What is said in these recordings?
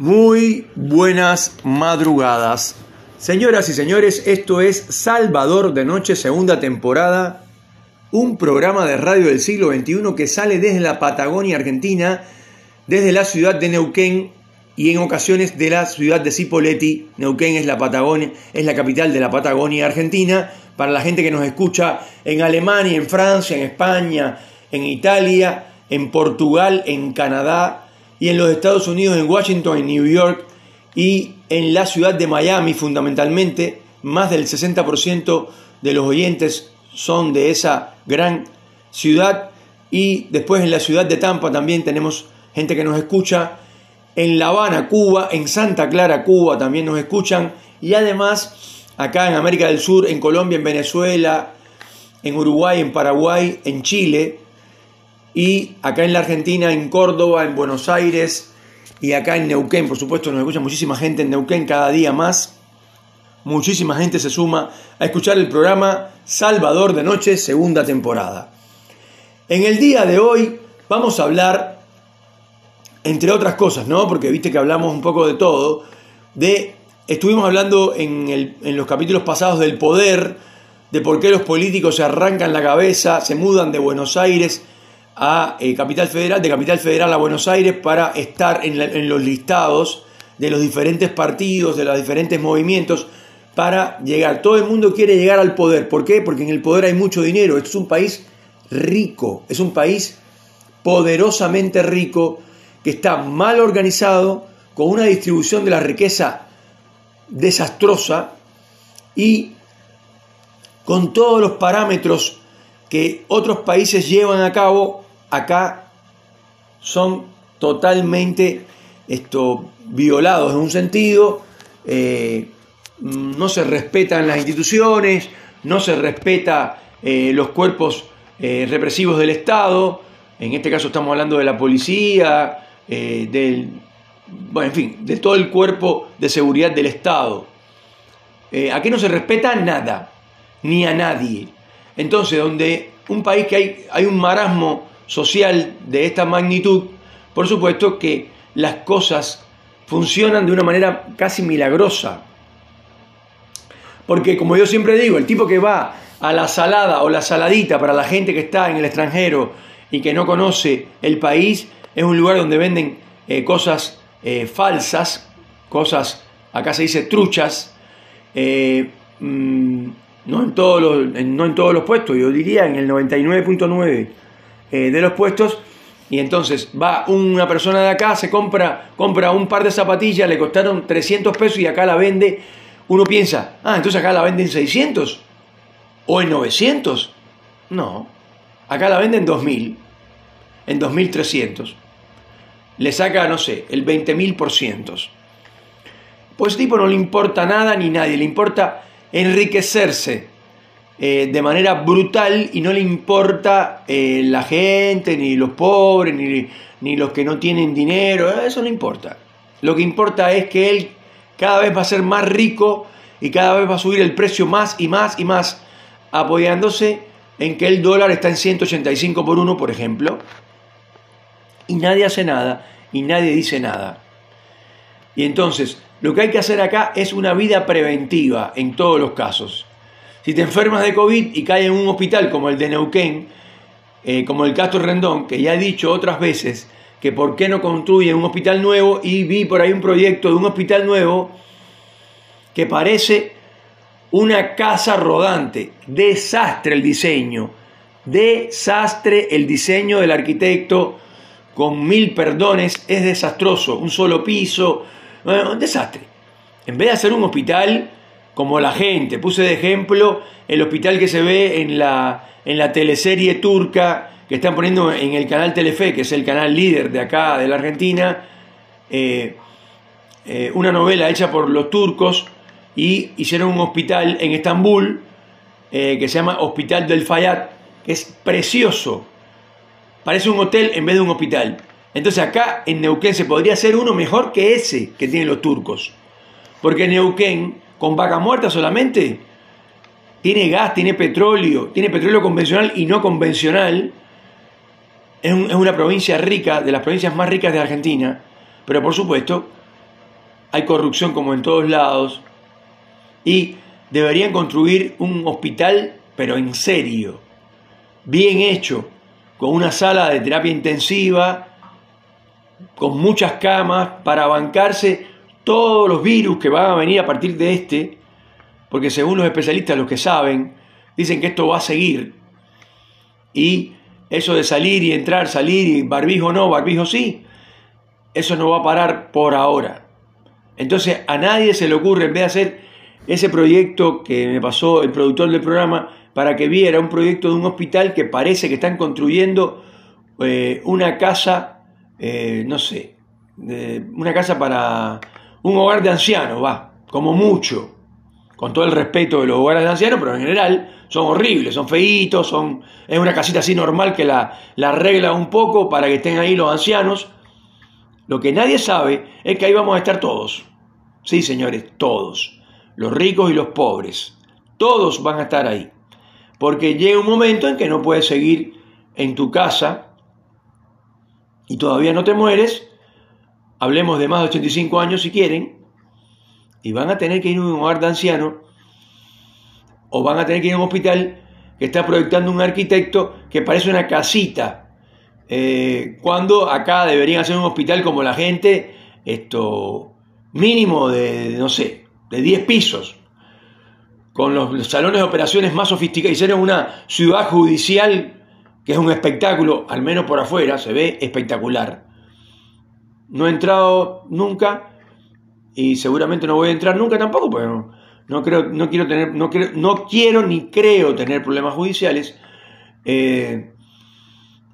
Muy buenas madrugadas. Señoras y señores, esto es Salvador de Noche, segunda temporada, un programa de radio del siglo XXI que sale desde la Patagonia Argentina, desde la ciudad de Neuquén y en ocasiones de la ciudad de Cipolletti. Neuquén es la Patagonia, es la capital de la Patagonia Argentina. Para la gente que nos escucha en Alemania, en Francia, en España, en Italia, en Portugal, en Canadá, y en los Estados Unidos, en Washington, en New York y en la ciudad de Miami fundamentalmente, más del 60% de los oyentes son de esa gran ciudad. Y después en la ciudad de Tampa también tenemos gente que nos escucha, en La Habana, Cuba, en Santa Clara, Cuba también nos escuchan. Y además acá en América del Sur, en Colombia, en Venezuela, en Uruguay, en Paraguay, en Chile, y acá en la Argentina, en Córdoba, en Buenos Aires y acá en Neuquén, por supuesto, nos escucha muchísima gente en Neuquén cada día más. Muchísima gente se suma a escuchar el programa Salvador de Noche, segunda temporada. En el día de hoy vamos a hablar, entre otras cosas, ¿no? Porque viste que hablamos un poco de todo, de, estuvimos hablando en, en los capítulos pasados del poder, de por qué los políticos se arrancan la cabeza, se mudan de Buenos Aires a eh, Capital Federal, de Capital Federal a Buenos Aires para estar en, los listados de los diferentes partidos, de los diferentes movimientos, para llegar. Todo el mundo quiere llegar al poder. ¿Por qué? Porque en el poder hay mucho dinero. Esto es un país rico, es un país poderosamente rico, que está mal organizado, con una distribución de la riqueza desastrosa y con todos los parámetros que otros países llevan a cabo acá son totalmente esto, violados en un sentido, eh, no se respetan las instituciones, no se respeta eh, los cuerpos eh, represivos del Estado, en este caso estamos hablando de la policía, del, bueno, en fin, de todo el cuerpo de seguridad del Estado. aquí no se respeta nada, ni a nadie. Entonces, donde un país que hay, hay un marasmo social de esta magnitud, por supuesto que las cosas funcionan de una manera casi milagrosa. Porque como yo siempre digo, el tipo que va a la salada o la saladita para la gente que está en el extranjero y que no conoce el país, es un lugar donde venden eh, cosas eh, falsas, cosas, acá se dice truchas, eh, mm, no, en todos los, no en todos los puestos, yo diría en el 99.9 eh, de los puestos. Y entonces va una persona de acá, se compra, compra un par de zapatillas, le costaron 300 pesos y acá la vende. Uno piensa, ah, entonces acá la venden 600 o en 900. No, acá la venden en 2000, en 2300. Le saca, no sé, el 20.000 por cientos. Pues tipo no le importa nada ni nadie, le importa enriquecerse eh, de manera brutal y no le importa eh, la gente, ni los pobres, ni, ni los que no tienen dinero, eso no importa. Lo que importa es que él cada vez va a ser más rico y cada vez va a subir el precio más y más y más, apoyándose en que el dólar está en 185 por uno, por ejemplo, y nadie hace nada y nadie dice nada. Y entonces, lo que hay que hacer acá es una vida preventiva en todos los casos. Si te enfermas de COVID y caes en un hospital como el de Neuquén, eh, como el Castro Rendón, que ya he dicho otras veces que por qué no construyen un hospital nuevo y vi por ahí un proyecto de un hospital nuevo que parece una casa rodante. Desastre el diseño. Desastre el diseño del arquitecto con mil perdones. Es desastroso. Un solo piso. un desastre. En vez de hacer un hospital como la gente. Puse de ejemplo el hospital que se ve en la, en la teleserie turca que están poniendo en el canal Telefe, que es el canal líder de acá, de la Argentina, eh, eh, una novela hecha por los turcos y hicieron un hospital en Estambul eh, que se llama Hospital del Fayad, que es precioso. Parece un hotel en vez de un hospital. Entonces acá en Neuquén se podría hacer uno mejor que ese que tienen los turcos. Porque Neuquén con vaca muerta solamente. Tiene gas, tiene petróleo, tiene petróleo convencional y no convencional. Es, una provincia rica, de las provincias más ricas de Argentina, pero por supuesto hay corrupción como en todos lados, y deberían construir un hospital, pero en serio, bien hecho, con una sala de terapia intensiva, con muchas camas, para bancarse todos los virus que van a venir a partir de este, porque según los especialistas, los que saben, dicen que esto va a seguir. Y eso de salir y entrar, salir y barbijo no, barbijo sí, eso no va a parar por ahora. Entonces a nadie se le ocurre, en vez de hacer ese proyecto que me pasó el productor del programa, para que viera un proyecto de un hospital que parece que están construyendo eh, una casa, eh, no sé, una casa para un hogar de ancianos, va, como mucho, con todo el respeto de los hogares de ancianos, pero en general son horribles, son feitos, son, es una casita así normal que la, la arregla un poco para que estén ahí los ancianos. Lo que nadie sabe es que ahí vamos a estar todos. Sí, señores, todos. Los ricos y los pobres. Todos van a estar ahí. Porque llega un momento en que no puedes seguir en tu casa y todavía no te mueres. Hablemos de más de 85 años si quieren. Y van a tener que ir a un hogar de ancianos o van a tener que ir a un hospital que está proyectando un arquitecto que parece una casita, eh, cuando acá deberían hacer un hospital como la gente, esto mínimo de, no sé, de 10 pisos, con los, salones de operaciones más sofisticados, hicieron una ciudad judicial que es un espectáculo, al menos por afuera, se ve espectacular. No he entrado nunca y seguramente no voy a entrar nunca tampoco, pero no, creo, no, quiero, tener, no, no quiero ni creo tener problemas judiciales. Eh,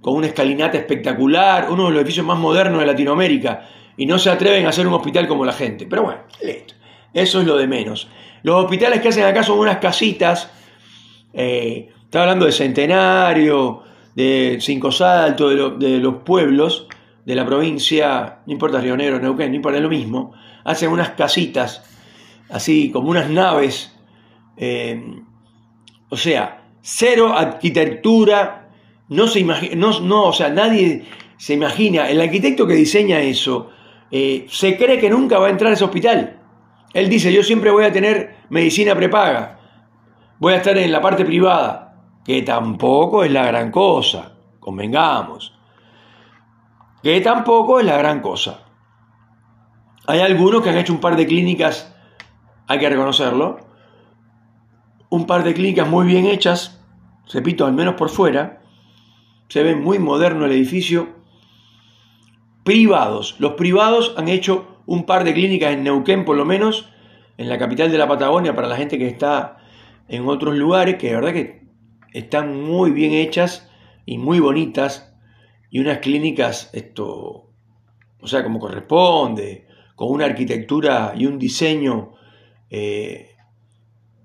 con una escalinata espectacular, uno de los edificios más modernos de Latinoamérica, y no se atreven a hacer un hospital como la gente. Pero bueno, Eso es lo de menos. Los hospitales que hacen acá son unas casitas, eh, está hablando de Centenario, de Cinco Saltos, de, los pueblos de la provincia, no importa Río Negro, Neuquén, no importa lo mismo, hacen unas casitas así como unas naves, eh, o sea, cero arquitectura, no se imagina, no, no, o sea, nadie se imagina, el arquitecto que diseña eso, eh, se cree que nunca va a entrar a ese hospital. Él dice, yo siempre voy a tener medicina prepaga, voy a estar en la parte privada, que tampoco es la gran cosa, convengamos, que tampoco es la gran cosa. Hay algunos que han hecho un par de clínicas hay que reconocerlo. Un par de clínicas muy bien hechas, repito, al menos por fuera. Se ve muy moderno el edificio. Privados. Los privados han hecho un par de clínicas en Neuquén, por lo menos, en la capital de la Patagonia, para la gente que está en otros lugares, que de verdad que están muy bien hechas y muy bonitas. Y unas clínicas, esto, o sea, como corresponde, con una arquitectura y un diseño eh,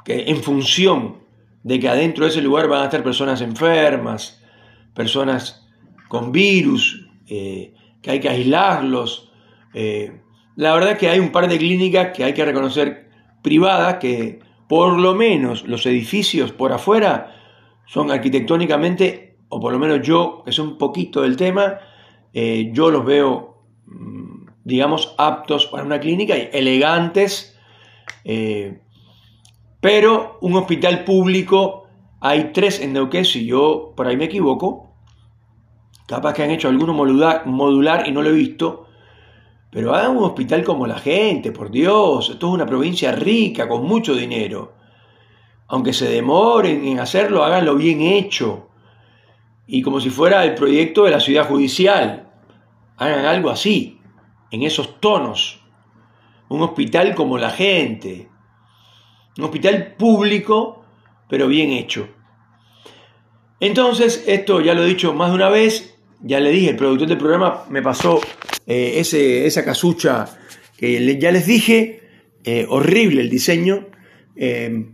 que en función de que adentro de ese lugar van a estar personas enfermas, personas con virus, eh, que hay que aislarlos. Eh, la verdad que hay un par de clínicas que hay que reconocer privadas que por lo menos los edificios por afuera son arquitectónicamente, o por lo menos yo, que sé un poquito del tema, yo los veo, mm, digamos, aptos para una clínica y elegantes eh, pero un hospital público, hay tres en Neuquén, si yo por ahí me equivoco, capaz que han hecho alguno modular, modular y no lo he visto, pero hagan un hospital como la gente, por Dios, esto es una provincia rica, con mucho dinero. Aunque se demoren en hacerlo, háganlo bien hecho. Y como si fuera el proyecto de la ciudad judicial. Hagan algo así, en esos tonos un hospital como la gente, un hospital público, pero bien hecho. Entonces, esto ya lo he dicho más de una vez, ya le dije, el productor del programa me pasó eh, ese, esa casucha que ya les dije, eh, horrible el diseño, eh,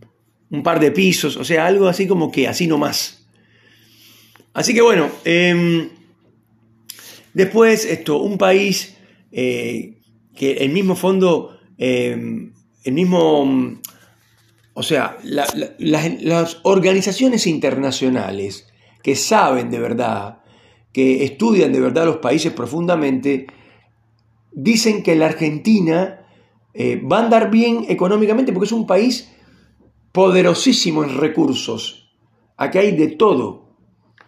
un par de pisos, o sea, algo así como que así nomás. Así que bueno, em, después esto, un país que el mismo fondo, em, el mismo, o sea, las organizaciones internacionales que saben de verdad, que estudian de verdad los países profundamente, dicen que la Argentina eh, va a andar bien económicamente porque es un país poderosísimo en recursos. Aquí hay de todo.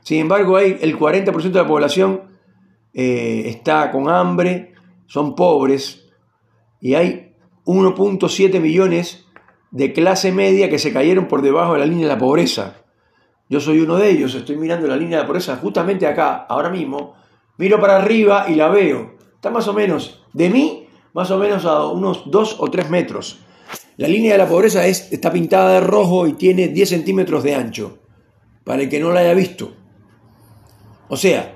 Sin embargo, hay el 40% de la población eh, está con hambre, son pobres, y hay 1.7 millones de clase media que se cayeron por debajo de la línea de la pobreza. Yo soy uno de ellos, estoy mirando la línea de la pobreza justamente acá, ahora mismo, miro para arriba y la veo. Está más o menos de mí, más o menos a unos 2 o 3 metros. La línea de la pobreza es, está pintada de rojo y tiene 10 centímetros de ancho, para el que no la haya visto. O sea,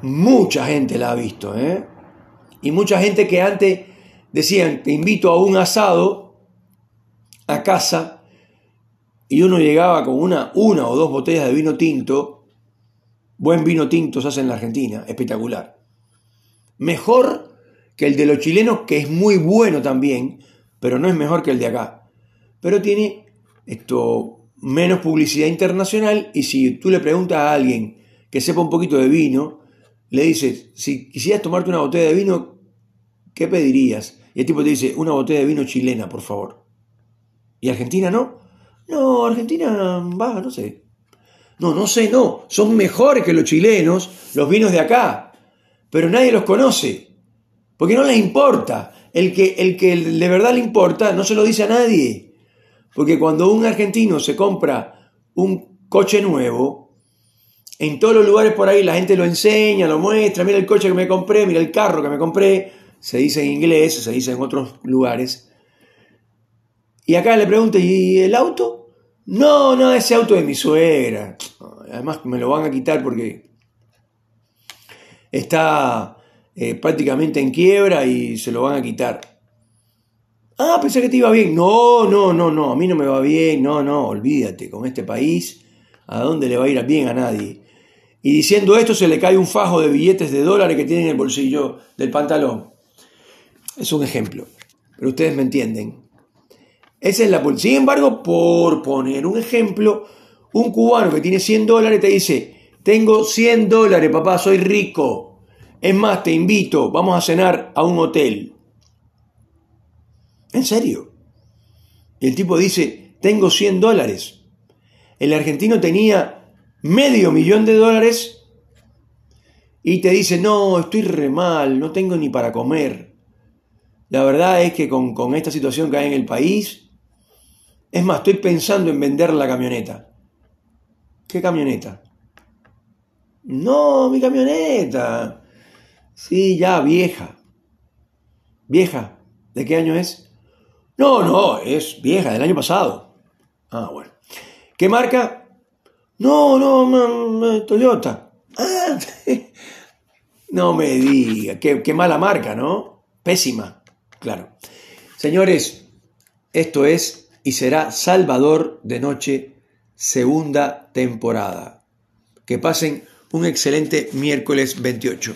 mucha gente la ha visto, ¿eh? Y mucha gente que antes decían, te invito a un asado a casa, y uno llegaba con una, una o dos botellas de vino tinto, buen vino tinto se hace en la Argentina, espectacular. Mejor que el de los chilenos, que es muy bueno también, pero no es mejor que el de acá. Pero tiene esto menos publicidad internacional y si tú le preguntas a alguien que sepa un poquito de vino, le dices, si quisieras tomarte una botella de vino, ¿qué pedirías? Y el tipo te dice, una botella de vino chilena, por favor. ¿Y Argentina no? No, Argentina va, no sé. No, no sé, no. Son mejores que los chilenos, los vinos de acá. Pero nadie los conoce. Porque no les importa. El que, el que de verdad le importa no se lo dice a nadie. Porque cuando un argentino se compra un coche nuevo, en todos los lugares por ahí la gente lo enseña, lo muestra, mira el coche que me compré, mira el carro que me compré, se dice en inglés, se dice en otros lugares. Y acá le pregunto, ¿y el auto? No, no, ese auto de mi suegra. Además me lo van a quitar porque está eh, prácticamente en quiebra y se lo van a quitar. Ah, pensé que te iba bien. No, no, no, no, a mí no me va bien. No, no, olvídate, con este país, ¿a dónde le va a ir bien a nadie? Y diciendo esto se le cae un fajo de billetes de dólares que tiene en el bolsillo del pantalón. Es un ejemplo, pero ustedes me entienden. Esa es la Sin embargo, por poner un ejemplo, un cubano que tiene 100 dólares te dice, tengo 100 dólares, papá, soy rico. Es más, te invito, vamos a cenar a un hotel. ¿En serio? Y el tipo dice, tengo 100 dólares. El argentino tenía medio millón de dólares y te dice, no, estoy re mal, no tengo ni para comer. La verdad es que con, con esta situación que hay en el país, es más, estoy pensando en vender la camioneta. ¿Qué camioneta? No, mi camioneta. Sí, ya, vieja. ¿Vieja? ¿De qué año es? No, no, es vieja, del año pasado. Ah, bueno. ¿Qué marca? No, no, Toyota. Ah, no me diga, qué, qué mala marca, ¿no? Pésima, claro. Señores, esto es y será Salvador de Noche, segunda temporada. Que pasen un excelente miércoles 28.